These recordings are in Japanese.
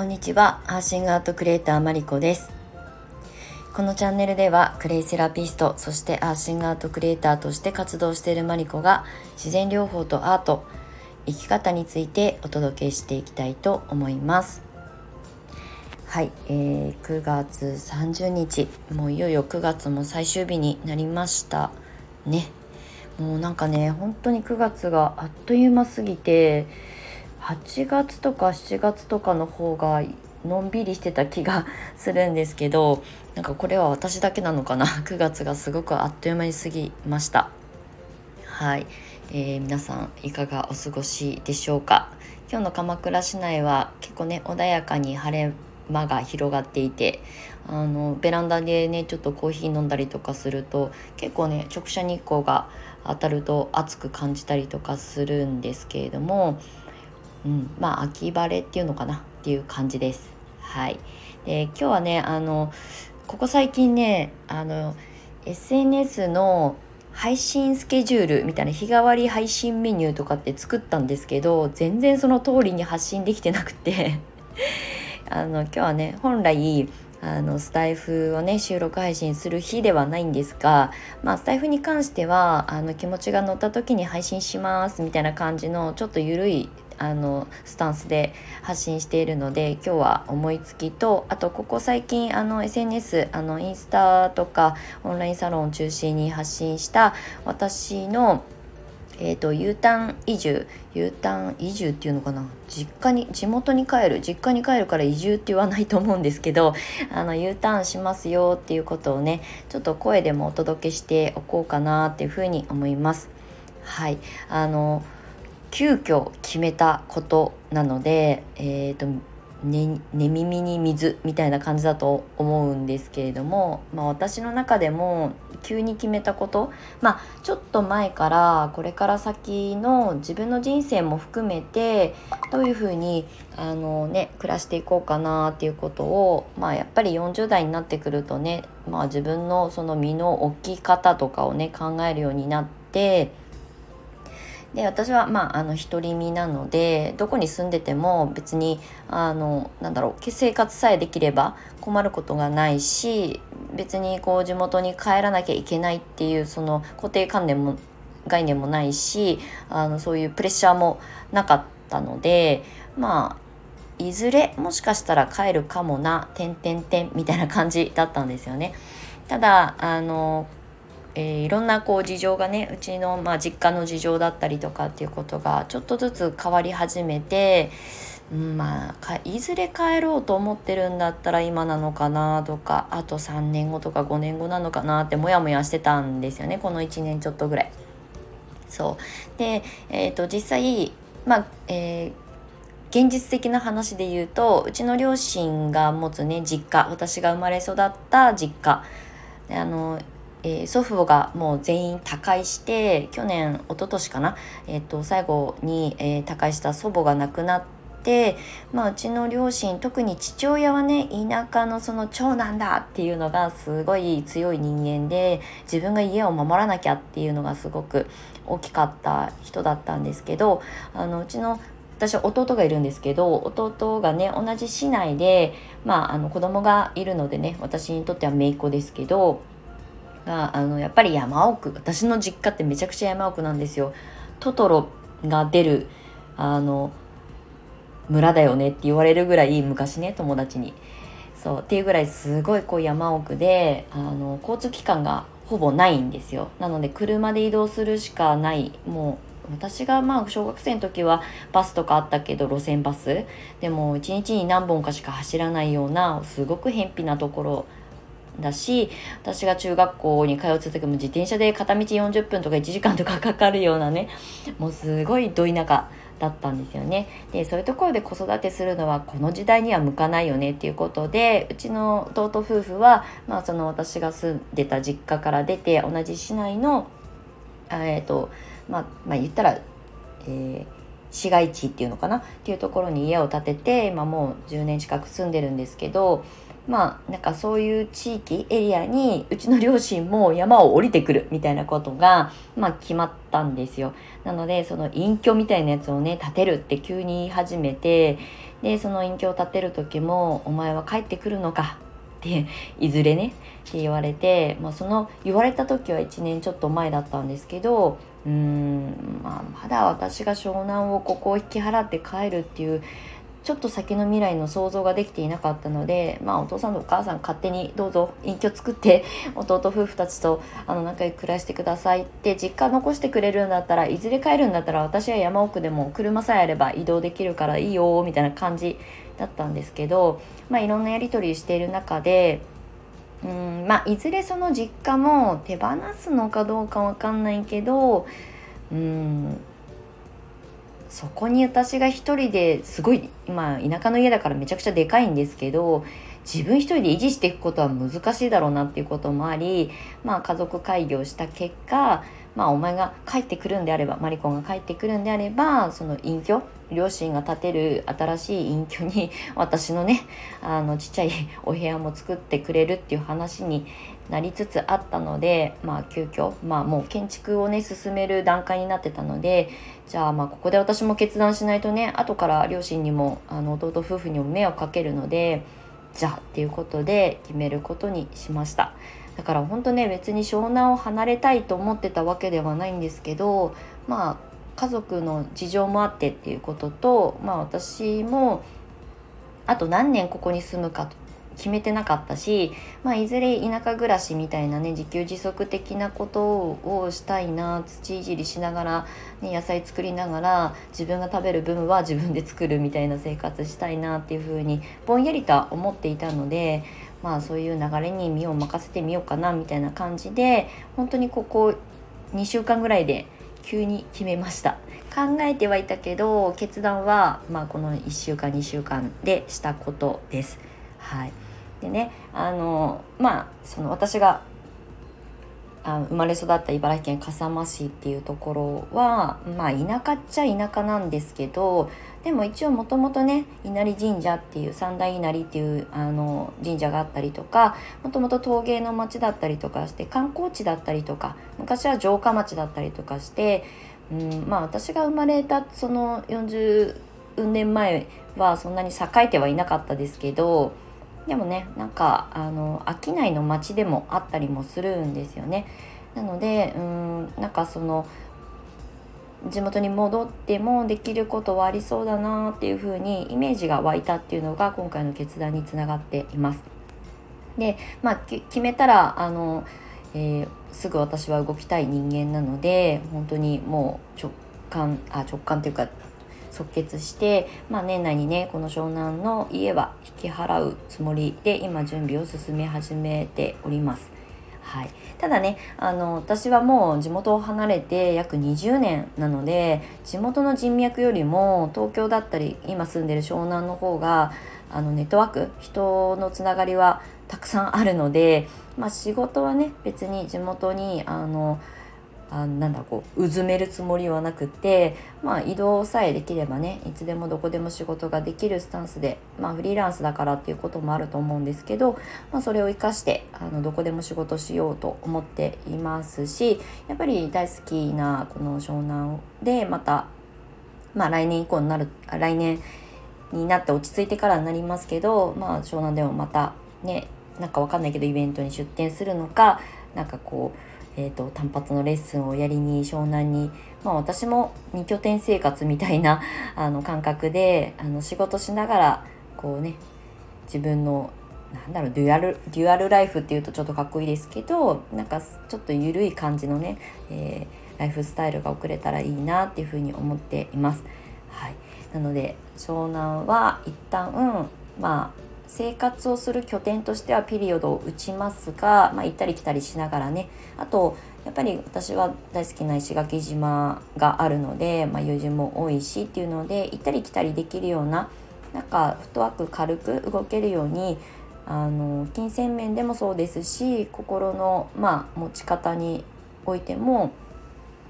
こんにちは。アーシングアートクリエイターマリコです。このチャンネルではクレイセラピストそしてアーシングアートクリエイターとして活動しているマリコが自然療法とアート生き方についてお届けしていきたいと思います。はい、えー、9月30日もういよいよ9月も最終日になりましたね。もうなんかね本当に9月があっという間すぎて8月とか7月とかの方がのんびりしてた気がするんですけどなんかこれは私だけなのかな？9月がすごくあっという間に過ぎました。はい、えー、皆さんいかがお過ごしでしょうか？今日の鎌倉市内は結構ね穏やかに晴れ間が広がっていてあのベランダでねちょっとコーヒー飲んだりとかすると結構ね直射日光が当たると暑く感じたりとかするんですけれどもうん、まあ秋晴れっていうのかなっていう感じです。はい。で今日はねあのここ最近ねあの SNS の配信スケジュールみたいな日替わり配信メニューとかって作ったんですけど全然その通りに発信できてなくて あの今日はね本来あのスタイフをね収録配信する日ではないんですが、まあ、スタイフに関してはあの気持ちが乗った時に配信しますみたいな感じのちょっと緩いあのスタンスで発信しているので今日は思いつきとあとここ最近あの SNS あのインスタとかオンラインサロンを中心に発信した私のえーと、U ターン移住 U ターン移住っていうのかな？実家に地元に帰る実家に帰るから移住って言わないと思うんですけどあの U ターンしますよっていうことをねちょっと声でもお届けしておこうかなっていうふうに思います。はいあの急遽決めたことなので、えーとね、寝耳に水みたいな感じだと思うんですけれども、まあ、私の中でも急に決めたこと、まあ、ちょっと前からこれから先の自分の人生も含めてどういうふうにあの、ね、暮らしていこうかなっていうことを、まあ、やっぱり40代になってくるとね、まあ、自分のその身の置き方とかをね考えるようになって。で私はまああの独り身なのでどこに住んでても別にあのなんだろう生活さえできれば困ることがないし別にこう地元に帰らなきゃいけないっていうその固定観念も概念もないしあのそういうプレッシャーもなかったのでまあいずれもしかしたら帰るかもな「てんてんてん」みたいな感じだったんですよね。ただあのえー、いろんなこう事情がねうちの、まあ、実家の事情だったりとかっていうことがちょっとずつ変わり始めて、うん、まあいずれ帰ろうと思ってるんだったら今なのかなとかあと3年後とか5年後なのかなってモヤモヤしてたんですよねこの1年ちょっとぐらい。そうで、えーと、実際まあ、えー現実的な話で言うとうちの両親が持つね実家私が生まれ育った実家あのえー、祖父母がもう全員他界して去年一昨年かな、えーと、最後に、えー、他界した祖母が亡くなって、まあ、うちの両親特に父親はね田舎のその長男だっていうのがすごい強い人間で自分が家を守らなきゃっていうのがすごく大きかった人だったんですけどあのうちの私は弟がいるんですけど弟がね同じ市内で、まあ、あの子供がいるのでね私にとっては姪っ子ですけどがあのやっぱり山奥私の実家ってめちゃくちゃ山奥なんですよ。トトロが出るあの村だよねって言われるぐらい昔ね友達に。そうっていうぐらいすごいこう山奥であの交通機関がほぼないんですよなので車で移動するしかないもう私がまあ小学生の時はバスとかあったけど路線バスでも1日に何本かしか走らないようなすごく偏僻なところだし私が中学校に通ってた時も自転車で片道40分とか1時間とかかかるようなねもうすごいど田舎だったんですよね。でそういうところで子育てするのはこの時代には向かないよねっていうことでうちの弟夫婦は、まあ、その私が住んでた実家から出て同じ市内のえっ、ー、とまあ、まあ、言ったら、えー、市街地っていうのかな？っていうところに家を建てて今もう10年近く住んでるんですけどまあなんかそういう地域エリアにうちの両親も山を降りてくるみたいなことが、まあ、決まったんですよ。なのでその隠居みたいなやつをね建てるって急に言い始めてでその隠居を立てる時も「お前は帰ってくるのか」って いずれねって言われて、まあ、その言われた時は1年ちょっと前だったんですけどうーん、まあ、まだ私が湘南をここを引き払って帰るっていうちょっと先の未来の想像ができていなかったので、まあ、お父さんとお母さん勝手にどうぞ隠居作って 弟夫婦たちとあの仲良く暮らしてくださいって実家残してくれるんだったらいずれ帰るんだったら私は山奥でも車さえあれば移動できるからいいよみたいな感じだったんですけど、まあ、いろんなやり取りしている中でうんまあいずれその実家も手放すのかどうかわかんないけどうんそこに私が一人ですごい今田舎の家だからめちゃくちゃでかいんですけど自分一人で維持していくことは難しいだろうなっていうこともあり、まあ、家族会議をした結果、まあ、お前が帰ってくるんであればマリコンが帰ってくるんであればその隠居両親が建てる新しい隠居に私のねあのちっちゃいお部屋も作ってくれるっていう話になりつつあったのでまあ急遽まあもう建築をね進める段階になってたのでじゃあまあここで私も決断しないとね後から両親にもあの弟夫婦にも迷惑かけるのでじゃあっていうことで決めることにしました。だから本当ね別に湘南を離れたいと思ってたわけではないんですけどまあ家族の事情もあってっていうこととまあ私もあと何年ここに住むかと決めてなかったし、まあ、いずれ田舎暮らしみたいなね自給自足的なことをしたいな土いじりしながら、ね、野菜作りながら自分が食べる分は自分で作るみたいな生活したいなっていうふうにぼんやりとは思っていたので。まあそういう流れに身を任せてみようかなみたいな感じで本当にここ2週間ぐらいで急に決めました考えてはいたけど決断は、まあ、この1週間2週間でしたことです。はい、でねあのまあその私があ生まれ育った茨城県笠間市っていうところはまあ田舎っちゃ田舎なんですけどでも一応もともとね稲荷神社っていう三大稲荷っていうあの神社があったりとかもともと陶芸の町だったりとかして観光地だったりとか昔は城下町だったりとかして、うん、まあ私が生まれたその40年前はそんなに栄えてはいなかったですけどでもねなんかあの商いの町でもあったりもするんですよね。なのでうんなんかその地元に戻ってもできることはありそうだなっていうふうにイメージが湧いたっていうのが今回の決断につながっています。でまあ決めたらあの、えー、すぐ私は動きたい人間なので本当にもう直感あ直感というか即決して、まあ、年内にねこの湘南の家は引き払うつもりで今準備を進め始めております。はい、ただねあの私はもう地元を離れて約20年なので地元の人脈よりも東京だったり今住んでる湘南の方があのネットワーク人のつながりはたくさんあるので、まあ、仕事はね別に地元にあのあなんだこううずめるつもりはなくて、まあ、移動さえできればねいつでもどこでも仕事ができるスタンスで、まあ、フリーランスだからっていうこともあると思うんですけど、まあ、それを生かしてあのどこでも仕事しようと思っていますしやっぱり大好きなこの湘南でまた、まあ、来年以降になる来年になって落ち着いてからになりますけど、まあ、湘南でもまたねなんかわかんないけどイベントに出店するのかなんかこうえーと、単発のレッスンをやりに湘南に、まあ、私も2拠点生活みたいな あの感覚であの仕事しながらこうね自分のなんだろうデュアルデュアルライフっていうとちょっとかっこいいですけどなんかちょっと緩い感じのね、えー、ライフスタイルが送れたらいいなっていうふうに思っています。はい、なので湘南は一旦、まあ生活をする拠点としてはピリオドを打ちますが、まあ、行ったり来たりしながらね。あとやっぱり私は大好きな石垣島があるので、まあ、友人も多いしっていうので行ったり来たりできるようななんかフットワーク軽く動けるようにあの金銭面でもそうですし心の、まあ、持ち方においても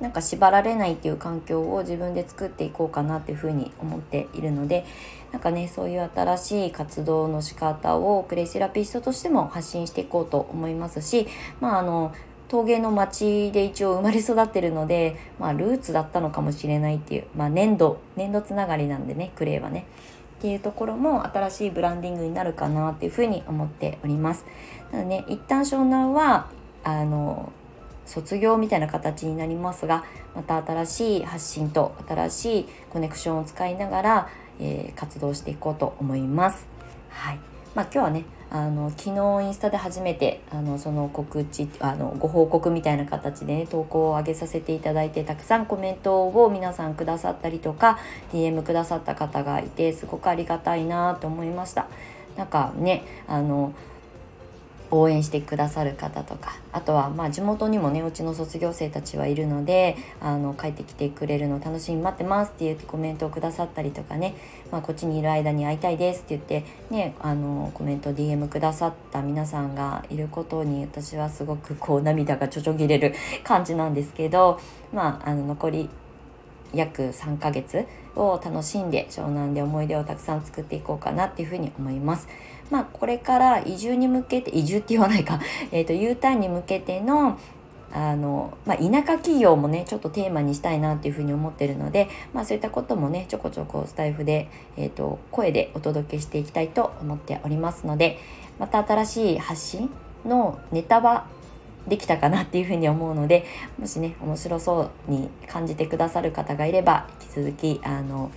なんか縛られないっていう環境を自分で作っていこうかなっていうふうに思っているのでなんかねそういう新しい活動の仕方をクレイセラピストとしても発信していこうと思いますしまああの陶芸の町で一応生まれ育ってるので、まあ、ルーツだったのかもしれないっていう、まあ、粘土粘土つながりなんでねクレイはね。っていうところも新しいブランディングになるかなっていうふうに思っております。なので、ね、一旦湘南はあの卒業みたいな形になりますがまた新しい発信と新しいコネクションを使いながら、えー、活動していこうと思います。はいまあ、今日はねあの昨日インスタで初めてあのその告知あのご報告みたいな形で、ね、投稿を上げさせていただいてたくさんコメントを皆さんくださったりとか DM くださった方がいてすごくありがたいなと思いました。なんかねあの応援してくださる方とかあとはまあ地元にもねうちの卒業生たちはいるのであの帰ってきてくれるの楽しみ待ってますって言ってコメントをくださったりとかね、まあ、こっちにいる間に会いたいですって言ってねあのコメント DM くださった皆さんがいることに私はすごくこう涙がちょちょぎれる感じなんですけどまああの残り約3ヶ月を楽しんで湘南で思い出をたくさん作っていこうかなっていうふうに思います。まあ、これから移住に向けて移住って言わないか、えーと、U ターンに向けてのあの、まあ、田舎企業もねちょっとテーマにしたいなっていうふうに思ってるので、まあ、そういったこともねちょこちょこスタイフで、えーと、声でお届けしていきたいと思っておりますのでまた新しい発信のネタはできたかなっていうふうに思うのでもしね面白そうに感じてくださる方がいれば引き続きあの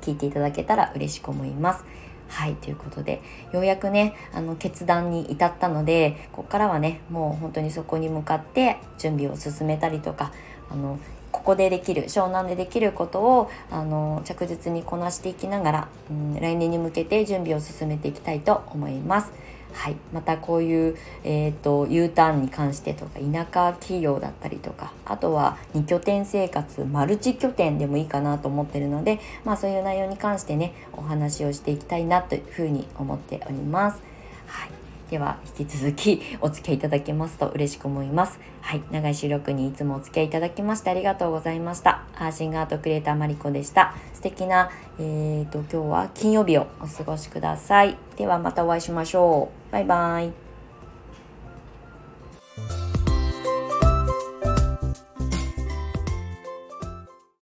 聞いていただけたら嬉しく思います。はいということでようやくねあの決断に至ったのでここからはねもう本当にそこに向かって準備を進めたりとかあのここでできる湘南でできることをあの着実にこなしていきながら、うん、来年に向けて準備を進めていきたいと思います。はい、またこういう、えーと、U ターンに関してとか田舎企業だったりとかあとは2拠点生活マルチ拠点でもいいかなと思ってるので、まあ、そういう内容に関してねお話をしていきたいなというふうに思っております。はいでは引き続きお付き合いいただけますと嬉しく思います。はい。長い収録にいつもお付き合いいただきましてありがとうございました。アーシングアートクリエイターマリコでした。素敵な、えーと、今日は金曜日をお過ごしください。ではまたお会いしましょう。バイバイ。